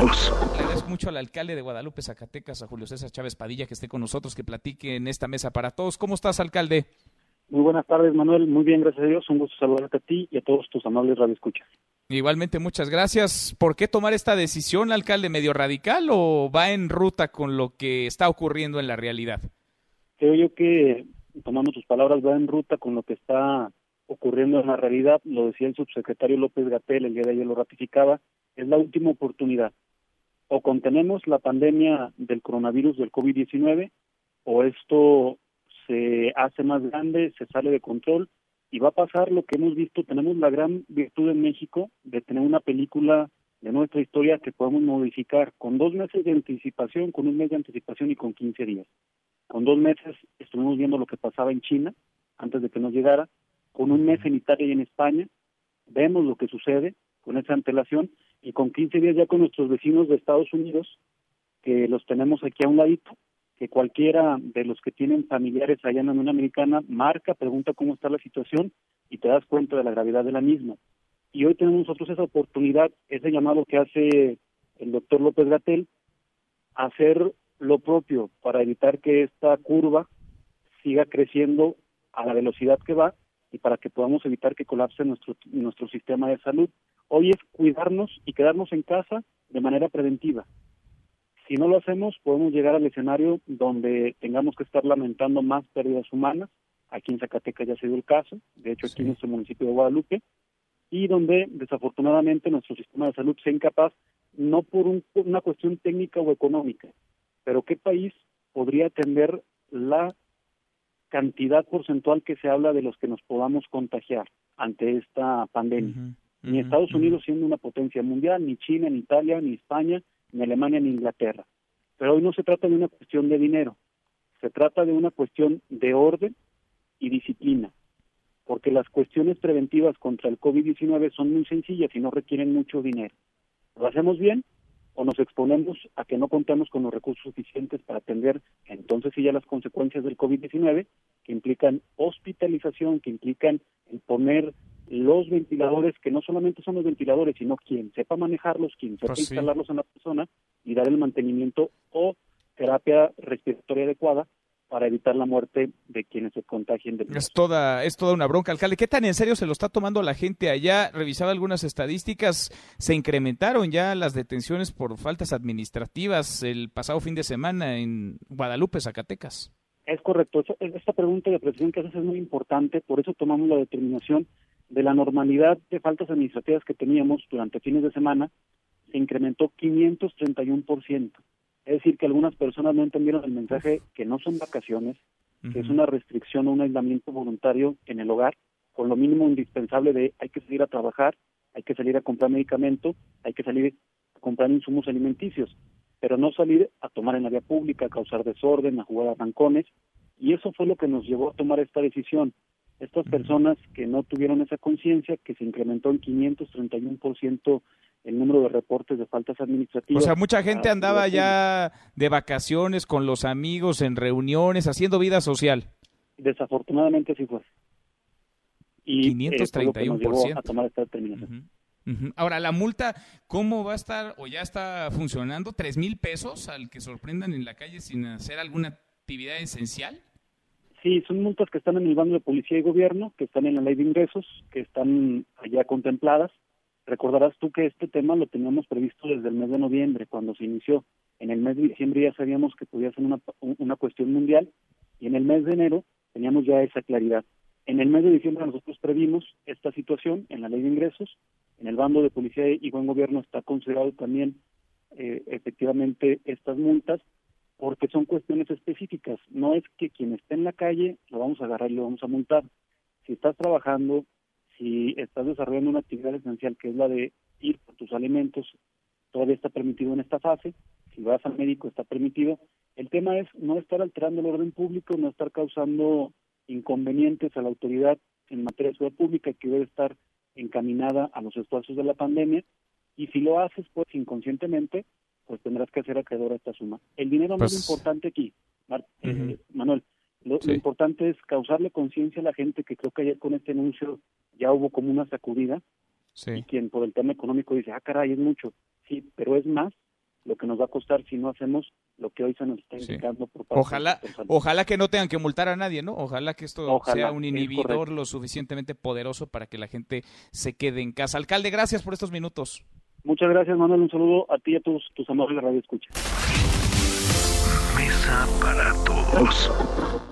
nosotros. Le agradezco mucho al alcalde de Guadalupe, Zacatecas, a Julio César Chávez Padilla, que esté con nosotros, que platique en esta mesa para todos. ¿Cómo estás, alcalde? Muy buenas tardes, Manuel. Muy bien, gracias a Dios. Un gusto saludarte a ti y a todos tus amables radioescuchas. Igualmente, muchas gracias. ¿Por qué tomar esta decisión, alcalde, medio radical o va en ruta con lo que está ocurriendo en la realidad? Creo yo que, tomando tus palabras, va en ruta con lo que está ocurriendo en la realidad. Lo decía el subsecretario López Gatel, el día de ayer lo ratificaba. Es la última oportunidad. O contenemos la pandemia del coronavirus del COVID-19 o esto se hace más grande, se sale de control y va a pasar lo que hemos visto. Tenemos la gran virtud en México de tener una película de nuestra historia que podemos modificar con dos meses de anticipación, con un mes de anticipación y con 15 días. Con dos meses estuvimos viendo lo que pasaba en China antes de que nos llegara, con un mes en Italia y en España, vemos lo que sucede con esa antelación y con 15 días ya con nuestros vecinos de Estados Unidos, que los tenemos aquí a un ladito, que cualquiera de los que tienen familiares allá en la Unión Americana marca, pregunta cómo está la situación y te das cuenta de la gravedad de la misma. Y hoy tenemos nosotros esa oportunidad, ese llamado que hace el doctor López Gatel, hacer lo propio para evitar que esta curva siga creciendo a la velocidad que va y para que podamos evitar que colapse nuestro, nuestro sistema de salud. Hoy es cuidarnos y quedarnos en casa de manera preventiva. Si no lo hacemos, podemos llegar al escenario donde tengamos que estar lamentando más pérdidas humanas. Aquí en Zacatecas ya se dio el caso, de hecho aquí en nuestro municipio de Guadalupe, y donde desafortunadamente nuestro sistema de salud sea incapaz, no por una cuestión técnica o económica, pero qué país podría atender la cantidad porcentual que se habla de los que nos podamos contagiar ante esta pandemia. Ni Estados Unidos siendo una potencia mundial, ni China, ni Italia, ni España, ni Alemania, ni Inglaterra. Pero hoy no se trata de una cuestión de dinero, se trata de una cuestión de orden y disciplina, porque las cuestiones preventivas contra el COVID-19 son muy sencillas y no requieren mucho dinero. Lo hacemos bien, o nos exponemos a que no contamos con los recursos suficientes para atender entonces sí ya las consecuencias del COVID-19, que implican hospitalización, que implican el poner los ventiladores, que no solamente son los ventiladores, sino quien sepa manejarlos, quien sepa pues instalarlos en la persona y dar el mantenimiento o terapia respiratoria adecuada para evitar la muerte de quienes se contagien de Es toda, es toda una bronca, alcalde. ¿Qué tan en serio se lo está tomando la gente allá? Revisaba algunas estadísticas, se incrementaron ya las detenciones por faltas administrativas el pasado fin de semana en Guadalupe, Zacatecas. Es correcto. Esta pregunta de presión que haces es muy importante, por eso tomamos la determinación de la normalidad de faltas administrativas que teníamos durante fines de semana, se incrementó 531%. Es decir, que algunas personas no entendieron el mensaje que no son vacaciones, que es una restricción o un aislamiento voluntario en el hogar, con lo mínimo indispensable de hay que salir a trabajar, hay que salir a comprar medicamento, hay que salir a comprar insumos alimenticios, pero no salir a tomar en la vía pública, a causar desorden, a jugar a rancones, y eso fue lo que nos llevó a tomar esta decisión. Estas personas que no tuvieron esa conciencia, que se incrementó en 531% el número de reportes de faltas administrativas. O sea, mucha gente andaba ya de vacaciones con los amigos, en reuniones, haciendo vida social. Desafortunadamente sí fue. Y 531%. Eh, a tomar esta determinación. Ahora, la multa, ¿cómo va a estar o ya está funcionando? ¿Tres mil pesos al que sorprendan en la calle sin hacer alguna actividad esencial? Sí, son multas que están en el bando de policía y gobierno, que están en la ley de ingresos, que están allá contempladas Recordarás tú que este tema lo teníamos previsto desde el mes de noviembre, cuando se inició. En el mes de diciembre ya sabíamos que podía ser una, una cuestión mundial y en el mes de enero teníamos ya esa claridad. En el mes de diciembre nosotros previmos esta situación en la ley de ingresos. En el bando de policía y buen gobierno está considerado también eh, efectivamente estas multas porque son cuestiones específicas. No es que quien esté en la calle lo vamos a agarrar y lo vamos a multar. Si estás trabajando, si estás desarrollando una actividad esencial que es la de ir por tus alimentos, todavía está permitido en esta fase, si vas al médico está permitido. El tema es no estar alterando el orden público, no estar causando inconvenientes a la autoridad en materia de seguridad pública que debe estar encaminada a los esfuerzos de la pandemia y si lo haces pues inconscientemente pues tendrás que hacer acreedor a esta suma. El dinero pues... no es importante aquí, Mart eh, Manuel. Lo, importante es causarle conciencia a la gente que creo que ayer con este anuncio ya hubo como una sacudida sí. y quien por el tema económico dice, ah, caray, es mucho. Sí, pero es más lo que nos va a costar si no hacemos lo que hoy se nos está indicando sí. por parte ojalá, ojalá que no tengan que multar a nadie, ¿no? Ojalá que esto sea un inhibidor lo suficientemente poderoso para que la gente se quede en casa. Alcalde, gracias por estos minutos. Muchas gracias, Manuel. Un saludo a ti y a tus, tus amables Radio Escucha. Mesa para todos.